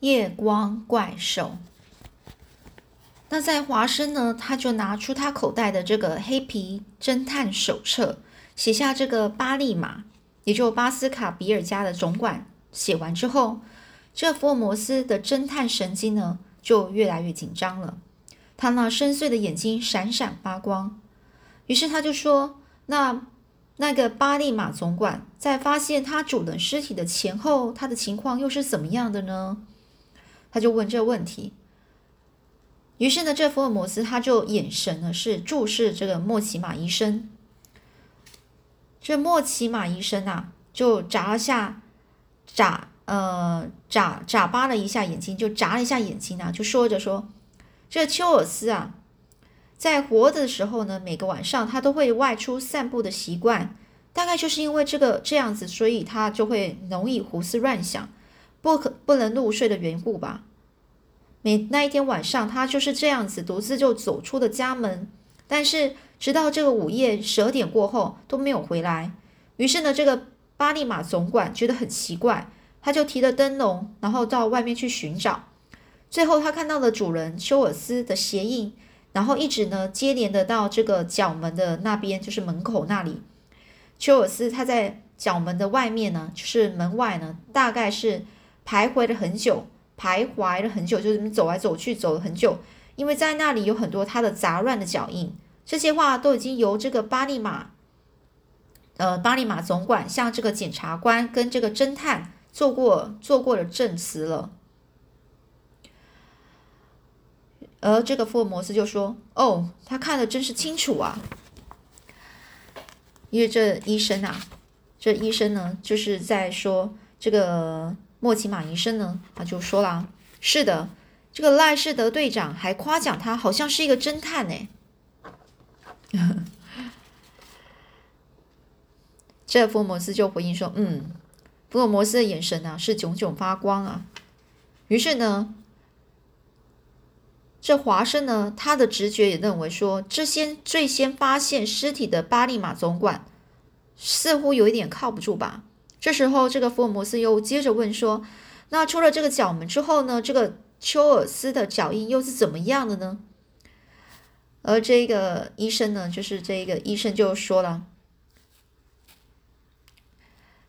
夜光怪兽。那在华生呢，他就拿出他口袋的这个黑皮侦探手册，写下这个巴利马，也就巴斯卡比尔家的总管。写完之后，这福尔摩斯的侦探神经呢，就越来越紧张了。他那深邃的眼睛闪闪发光。于是他就说：“那那个巴利马总管在发现他主人尸体的前后，他的情况又是怎么样的呢？”他就问这个问题。于是呢，这福尔摩斯他就眼神呢是注视这个莫奇马医生。这莫奇马医生啊，就眨了下眨呃眨眨巴了一下眼睛，就眨了一下眼睛啊，就说着说：“这丘尔斯啊，在活着的时候呢，每个晚上他都会外出散步的习惯，大概就是因为这个这样子，所以他就会容易胡思乱想，不可不能入睡的缘故吧。”每那一天晚上，他就是这样子独自就走出了家门，但是直到这个午夜十二点过后都没有回来。于是呢，这个巴利马总管觉得很奇怪，他就提了灯笼，然后到外面去寻找。最后他看到了主人丘尔斯的鞋印，然后一直呢接连的到这个角门的那边，就是门口那里。丘尔斯他在角门的外面呢，就是门外呢，大概是徘徊了很久。徘徊了很久，就这么走来走去，走了很久，因为在那里有很多他的杂乱的脚印。这些话都已经由这个巴利马，呃，巴利马总管向这个检察官跟这个侦探做过做过了证词了。而这个福尔摩斯就说：“哦，他看的真是清楚啊，因为这医生啊，这医生呢，就是在说这个。”莫奇马医生呢，他就说了：“是的，这个赖士德队长还夸奖他，好像是一个侦探呢。”这福尔摩斯就回应说：“嗯，福尔摩斯的眼神啊是炯炯发光啊。”于是呢，这华生呢，他的直觉也认为说，这先最先发现尸体的巴利马总管似乎有一点靠不住吧。这时候，这个福尔摩斯又接着问说：“那出了这个角门之后呢？这个丘尔斯的脚印又是怎么样的呢？”而这个医生呢，就是这个医生就说了：“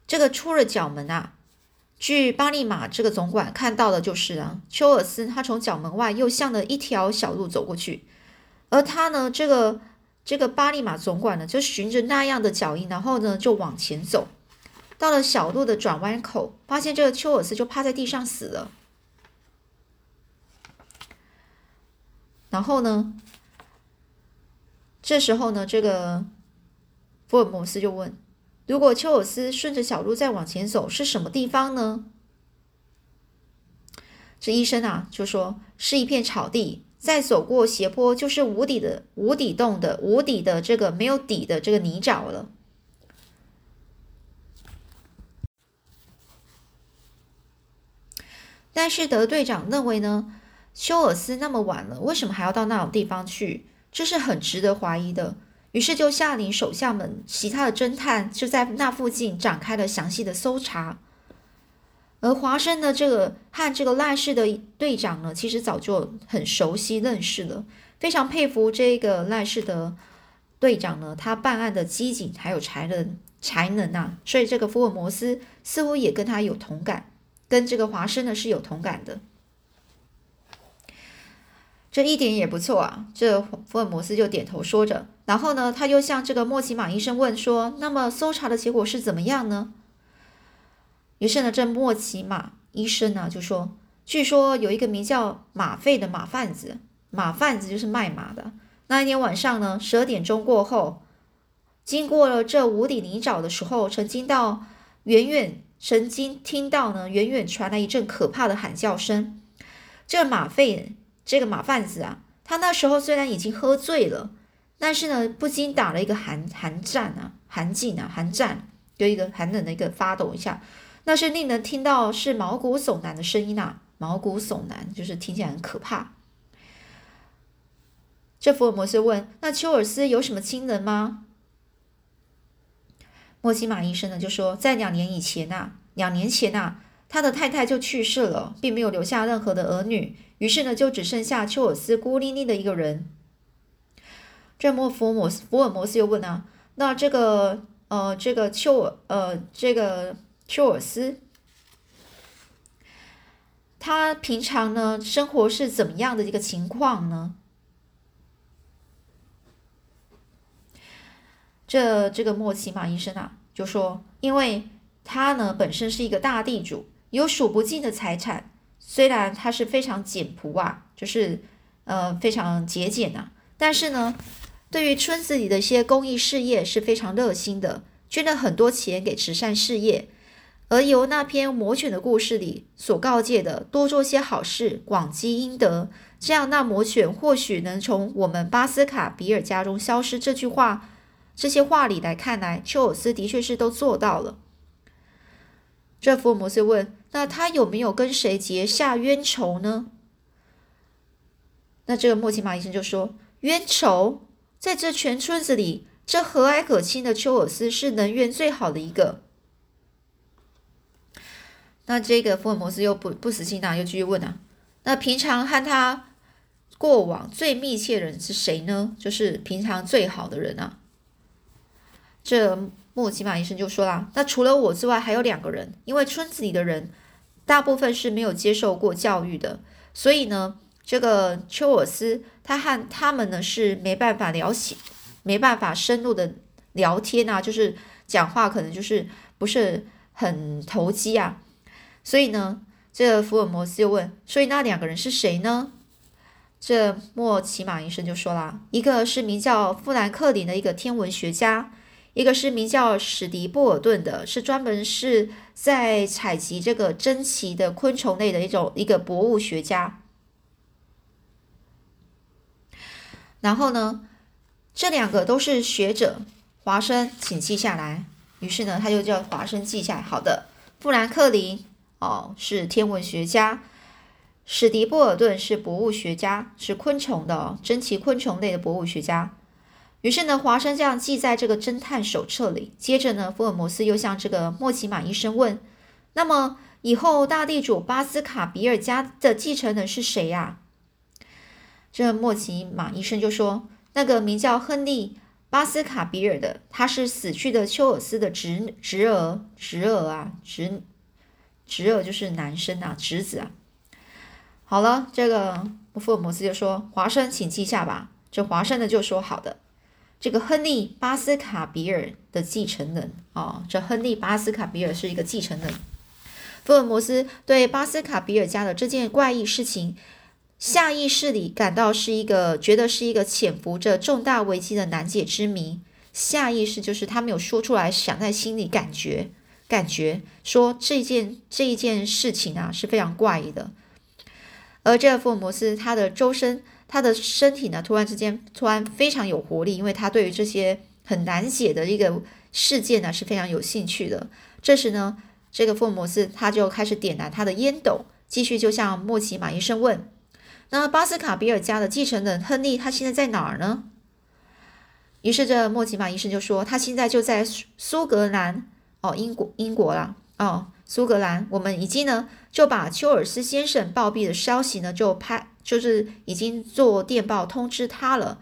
这个出了角门啊，据巴利马这个总管看到的就是啊，丘尔斯他从角门外又向了一条小路走过去，而他呢，这个这个巴利马总管呢，就循着那样的脚印，然后呢，就往前走。”到了小路的转弯口，发现这个丘尔斯就趴在地上死了。然后呢，这时候呢，这个福尔摩斯就问：“如果丘尔斯顺着小路再往前走，是什么地方呢？”这医生啊就说：“是一片草地，再走过斜坡就是无底的无底洞的无底的这个没有底的这个泥沼了。”但是德队长认为呢，休尔斯那么晚了，为什么还要到那种地方去？这是很值得怀疑的。于是就下令手下们，其他的侦探就在那附近展开了详细的搜查。而华生的这个和这个赖氏的队长呢，其实早就很熟悉认识了，非常佩服这个赖氏的队长呢，他办案的机警还有才能才能啊，所以这个福尔摩斯似乎也跟他有同感。跟这个华生呢是有同感的，这一点也不错啊。这福尔摩斯就点头说着，然后呢，他又向这个莫奇马医生问说：“那么搜查的结果是怎么样呢？”于是呢，这莫奇马医生呢就说：“据说有一个名叫马费的马贩子，马贩子就是卖马的。那一天晚上呢，十二点钟过后，经过了这无底泥沼的时候，曾经到远远。”曾经听到呢，远远传来一阵可怕的喊叫声。这个马费，这个马贩子啊，他那时候虽然已经喝醉了，但是呢，不禁打了一个寒寒战啊，寒噤啊，寒战，有一个寒冷的一个发抖一下，那是令人听到是毛骨悚然的声音啊，毛骨悚然，就是听起来很可怕。这福尔摩斯问：“那丘尔斯有什么亲人吗？”莫西马医生呢就说，在两年以前呐，两年前呐，他的太太就去世了，并没有留下任何的儿女，于是呢，就只剩下丘尔斯孤零零的一个人。这莫福尔摩斯，福尔摩斯又问啊，那这个呃，这个丘呃，这个丘尔斯，他平常呢生活是怎么样的一个情况呢？这这个莫奇马医生啊，就说，因为他呢本身是一个大地主，有数不尽的财产，虽然他是非常简朴啊，就是呃非常节俭呐，但是呢。对于村子里的一些公益事业是非常热心的，捐了很多钱给慈善事业。而由那篇魔犬的故事里所告诫的，多做些好事，广积阴德，这样那魔犬或许能从我们巴斯卡比尔家中消失。这句话，这些话里来看来，丘尔斯的确是都做到了。这福尔摩斯问：“那他有没有跟谁结下冤仇呢？”那这个莫奇马医生就说：“冤仇。”在这全村子里，这和蔼可亲的丘尔斯是能源最好的一个。那这个福尔摩斯又不不死心啊，又继续问啊。那平常和他过往最密切的人是谁呢？就是平常最好的人啊。这莫奇马医生就说啦：“那除了我之外，还有两个人。因为村子里的人大部分是没有接受过教育的，所以呢。”这个丘尔斯，他和他们呢是没办法聊起，没办法深入的聊天啊，就是讲话可能就是不是很投机啊。所以呢，这福尔摩斯又问：所以那两个人是谁呢？这莫奇马医生就说啦：一个是名叫富兰克林的一个天文学家，一个是名叫史迪波尔顿的，是专门是在采集这个珍奇的昆虫类的一种一个博物学家。然后呢，这两个都是学者，华生，请记下来。于是呢，他就叫华生记下来。好的，富兰克林哦是天文学家，史迪波尔顿是博物学家，是昆虫的珍奇昆虫类的博物学家。于是呢，华生这样记在这个侦探手册里。接着呢，福尔摩斯又向这个莫奇马医生问：“那么以后大地主巴斯卡比尔家的继承人是谁呀？”这莫奇马医生就说：“那个名叫亨利·巴斯卡比尔的，他是死去的丘尔斯的侄侄儿，侄儿啊，侄侄儿就是男生啊，侄子啊。”好了，这个福尔摩斯就说：“华生，请记下吧。”这华生呢就说：“好的，这个亨利·巴斯卡比尔的继承人啊，这亨利·巴斯卡比尔是一个继承人。”福尔摩斯对巴斯卡比尔家的这件怪异事情。下意识里感到是一个，觉得是一个潜伏着重大危机的难解之谜。下意识就是他没有说出来，想在心里感觉，感觉说这件这一件事情啊是非常怪异的。而这个福尔摩斯，他的周身，他的身体呢，突然之间突然非常有活力，因为他对于这些很难解的一个事件呢是非常有兴趣的。这时呢，这个福尔摩斯他就开始点燃他的烟斗，继续就向莫奇马医生问。那巴斯卡比尔家的继承人亨利，他现在在哪儿呢？于是这莫奇马医生就说，他现在就在苏格兰哦，英国英国啦哦，苏格兰。我们已经呢就把丘尔斯先生暴毙的消息呢就拍，就是已经做电报通知他了。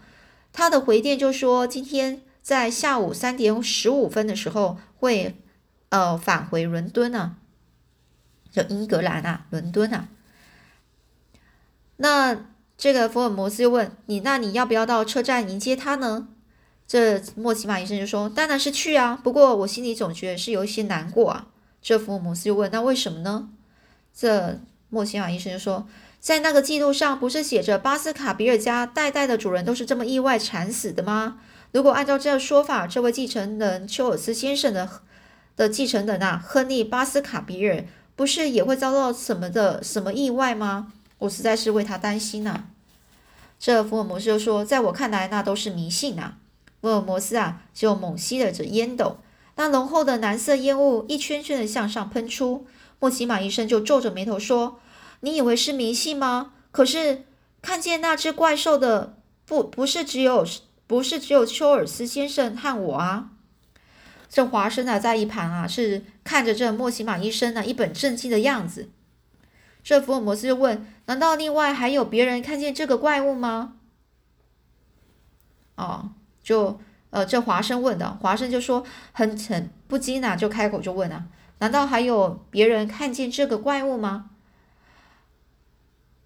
他的回电就说，今天在下午三点十五分的时候会呃返回伦敦呢，就英格兰啊，伦敦啊。那这个福尔摩斯又问你，那你要不要到车站迎接他呢？这莫奇马医生就说：“当然是去啊，不过我心里总觉得是有一些难过啊。”这福尔摩斯又问：“那为什么呢？”这莫奇马医生就说：“在那个记录上不是写着巴斯卡比尔家代代的主人都是这么意外惨死的吗？如果按照这说法，这位继承人丘尔斯先生的的继承人啊，亨利巴斯卡比尔不是也会遭到什么的什么意外吗？”我实在是为他担心呐。这福尔摩斯就说：“在我看来，那都是迷信呐。”福尔摩斯啊，就猛吸了着烟斗，那浓厚的蓝色烟雾一圈圈的向上喷出。莫奇马医生就皱着眉头说：“你以为是迷信吗？可是看见那只怪兽的，不不是只有不是只有丘尔斯先生和我啊。”这华生啊，在一旁啊，是看着这莫奇马医生呢一本正经的样子。这福尔摩斯就问：“难道另外还有别人看见这个怪物吗？”哦，就呃，这华生问的，华生就说很很不禁啊，就开口就问啊：“难道还有别人看见这个怪物吗？”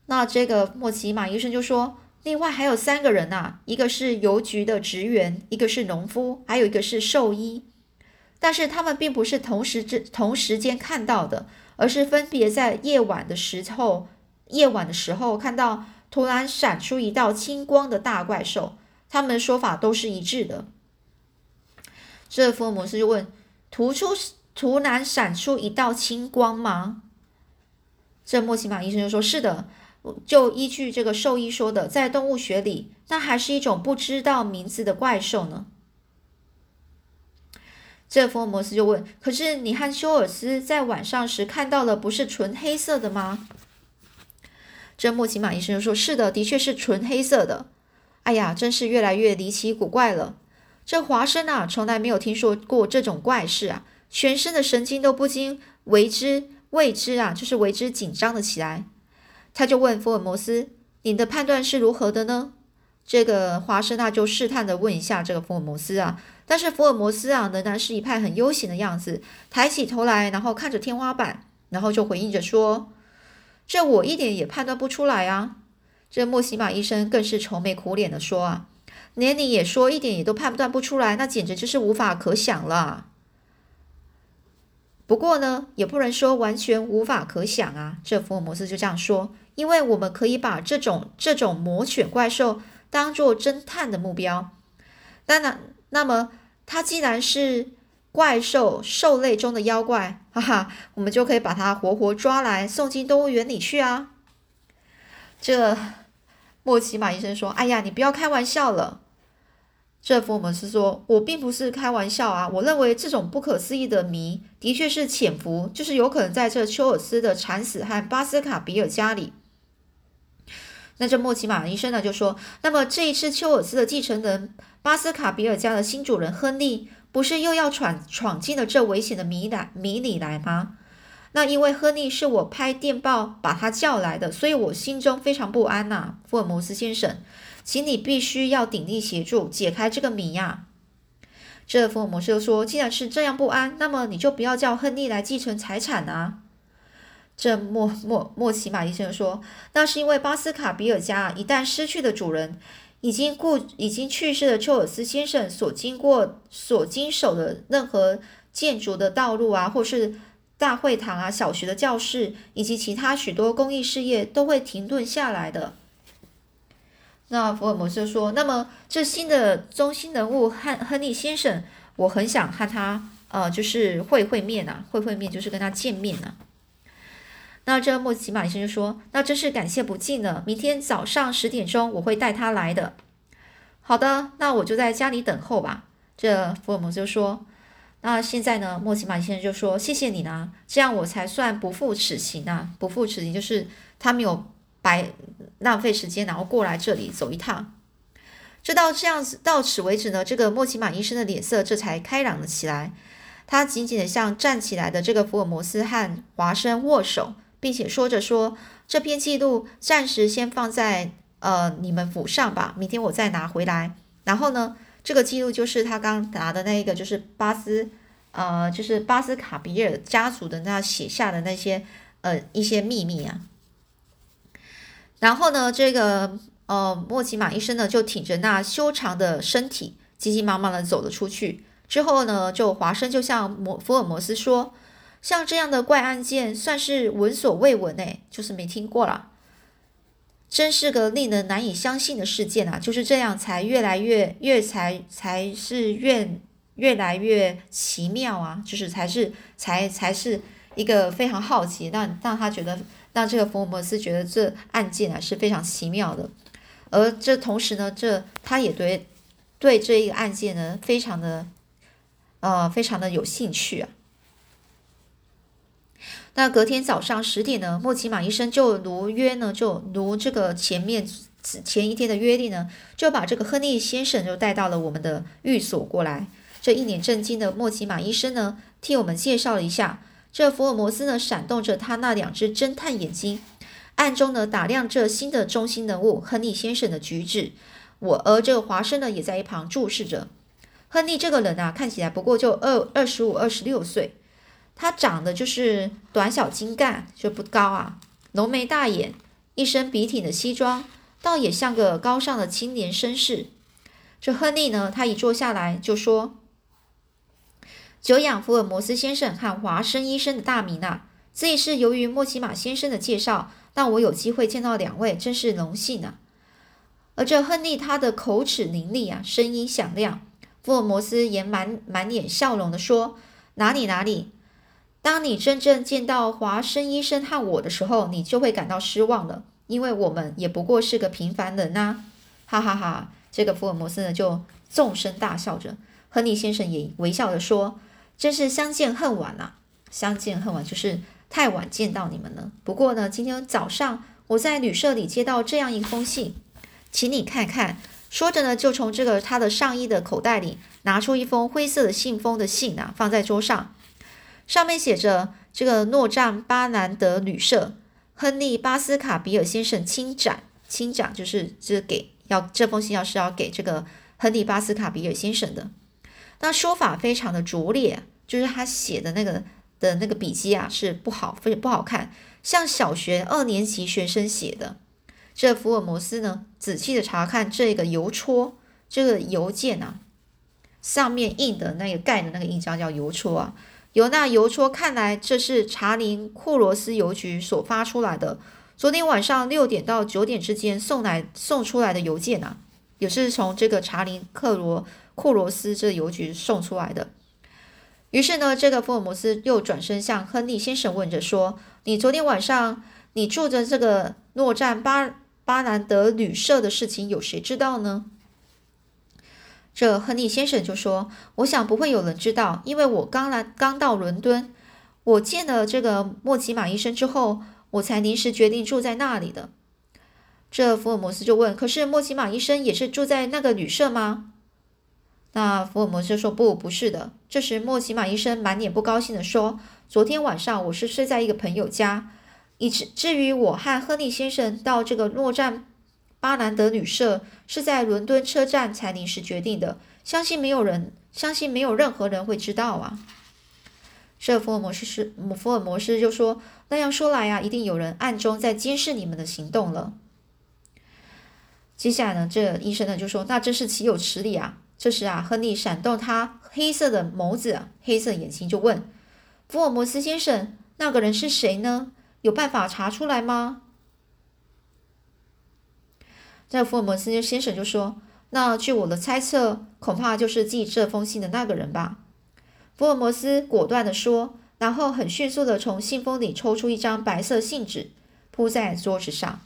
那这个莫奇马医生就说：“另外还有三个人呐，一个是邮局的职员，一个是农夫，还有一个是兽医。但是他们并不是同时之同时间看到的。”而是分别在夜晚的时候，夜晚的时候看到突然闪出一道青光的大怪兽，他们说法都是一致的。这福尔摩斯就问：“突出突然闪出一道青光吗？”这莫奇马医生就说：“是的，就依据这个兽医说的，在动物学里，那还是一种不知道名字的怪兽呢。”这福尔摩斯就问：“可是你和休尔斯在晚上时看到的不是纯黑色的吗？”这莫奇马医生说：“是的，的确是纯黑色的。”哎呀，真是越来越离奇古怪了。这华生啊，从来没有听说过这种怪事啊，全身的神经都不禁为之未知啊，就是为之紧张了起来。他就问福尔摩斯：“你的判断是如何的呢？”这个华生啊，就试探的问一下这个福尔摩斯啊。但是福尔摩斯啊，仍然是一派很悠闲的样子，抬起头来，然后看着天花板，然后就回应着说：“这我一点也判断不出来啊。”这莫西玛医生更是愁眉苦脸的说：“啊，连你也说一点也都判断不出来，那简直就是无法可想了。不过呢，也不能说完全无法可想啊。”这福尔摩斯就这样说：“因为我们可以把这种这种魔犬怪兽当做侦探的目标，当然。”那么，它既然是怪兽兽类中的妖怪，哈哈，我们就可以把它活活抓来送进动物园里去啊！这莫奇马医生说：“哎呀，你不要开玩笑了。”这福尔摩斯说：“我并不是开玩笑啊，我认为这种不可思议的谜的确是潜伏，就是有可能在这丘尔斯的惨死和巴斯卡比尔家里。”那这莫奇马医生呢就说：“那么这一次丘尔斯的继承人巴斯卡比尔家的新主人亨利，不是又要闯闯进了这危险的迷来迷里来吗？那因为亨利是我拍电报把他叫来的，所以我心中非常不安呐，福尔摩斯先生，请你必须要鼎力协助解开这个谜呀。”这福尔摩斯又说：“既然是这样不安，那么你就不要叫亨利来继承财产啊。”这莫莫莫奇马医生说：“那是因为巴斯卡比尔家一旦失去了主人，已经故已经去世的丘尔斯先生所经过、所经手的任何建筑的道路啊，或是大会堂啊、小学的教室，以及其他许多公益事业都会停顿下来的。”那福尔摩斯说：“那么这新的中心人物亨亨利先生，我很想和他呃，就是会会面呐，会会面就是跟他见面呐。”那这莫奇马医生就说：“那真是感谢不尽了。明天早上十点钟我会带他来的。”好的，那我就在家里等候吧。这福尔摩斯就说：“那现在呢？”莫奇马医生就说：“谢谢你呢，这样我才算不负此行啊！不负此行就是他没有白浪费时间，然后过来这里走一趟。这到这样子到此为止呢，这个莫奇马医生的脸色这才开朗了起来。他紧紧的向站起来的这个福尔摩斯和华生握手。并且说着说，这篇记录暂时先放在呃你们府上吧，明天我再拿回来。然后呢，这个记录就是他刚拿的那一个，就是巴斯呃，就是巴斯卡比尔家族的那写下的那些呃一些秘密啊。然后呢，这个呃莫奇马医生呢就挺着那修长的身体，急急忙忙的走了出去。之后呢，就华生就向摩福尔摩斯说。像这样的怪案件算是闻所未闻诶，就是没听过了，真是个令人难以相信的事件啊！就是这样才越来越越才才是越越来越奇妙啊！就是才是才才是一个非常好奇，让让他觉得那这个福尔摩斯觉得这案件啊是非常奇妙的，而这同时呢，这他也对对这一个案件呢非常的呃非常的有兴趣啊。那隔天早上十点呢，莫奇马医生就如约呢，就如这个前面前一天的约定呢，就把这个亨利先生就带到了我们的寓所过来。这一脸震惊的莫奇马医生呢，替我们介绍了一下。这福尔摩斯呢，闪动着他那两只侦探眼睛，暗中呢打量这新的中心人物亨利先生的举止。我而这个华生呢，也在一旁注视着。亨利这个人啊，看起来不过就二二十五、二十六岁，他长得就是短小精干，就不高啊，浓眉大眼，一身笔挺的西装，倒也像个高尚的青年绅士。这亨利呢，他一坐下来就说。久仰福尔摩斯先生和华生医生的大名啊！这也是由于莫奇马先生的介绍，让我有机会见到两位，真是荣幸啊！而这亨利他的口齿伶俐啊，声音响亮。福尔摩斯也满满脸笑容的说：“哪里哪里，当你真正见到华生医生和我的时候，你就会感到失望了，因为我们也不过是个平凡人呐！”哈哈哈！这个福尔摩斯呢就纵声大笑着，亨利先生也微笑着说。真是相见恨晚呐！相见恨晚就是太晚见到你们了。不过呢，今天早上我在旅社里接到这样一封信，请你看看。说着呢，就从这个他的上衣的口袋里拿出一封灰色的信封的信啊，放在桌上，上面写着：“这个诺赞巴兰德旅社，亨利巴斯卡比尔先生亲展，亲展就是这给要这封信要是要给这个亨利巴斯卡比尔先生的。”那说法非常的拙劣，就是他写的那个的那个笔记啊是不好，非不好看，像小学二年级学生写的。这福尔摩斯呢，仔细的查看这个邮戳，这个邮件啊，上面印的那个盖的那个印章叫邮戳啊。由那邮戳看来，这是查林库罗斯邮局所发出来的，昨天晚上六点到九点之间送来送出来的邮件啊，也是从这个查林克罗。库罗斯这邮局送出来的。于是呢，这个福尔摩斯又转身向亨利先生问着说：“你昨天晚上你住着这个诺赞巴巴兰德旅社的事情，有谁知道呢？”这亨利先生就说：“我想不会有人知道，因为我刚来刚到伦敦，我见了这个莫奇马医生之后，我才临时决定住在那里的。”这福尔摩斯就问：“可是莫奇马医生也是住在那个旅社吗？”那福尔摩斯说：“不，不是的。”这时，莫奇马医生满脸不高兴地说：“昨天晚上我是睡在一个朋友家，以至至于我和亨利先生到这个诺赞巴兰德旅社，是在伦敦车站才临时决定的。相信没有人，相信没有任何人会知道啊。”这福尔摩斯是福尔摩斯就说：“那样说来啊，一定有人暗中在监视你们的行动了。”接下来呢，这医生呢就说：“那真是岂有此理啊！”这时啊，亨利闪动他黑色的眸子、黑色眼睛，就问福尔摩斯先生：“那个人是谁呢？有办法查出来吗？”这福尔摩斯先生就说：“那据我的猜测，恐怕就是寄这封信的那个人吧。”福尔摩斯果断地说，然后很迅速地从信封里抽出一张白色信纸，铺在桌子上。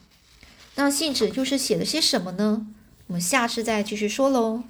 那信纸又是写了些什么呢？我们下次再继续说喽。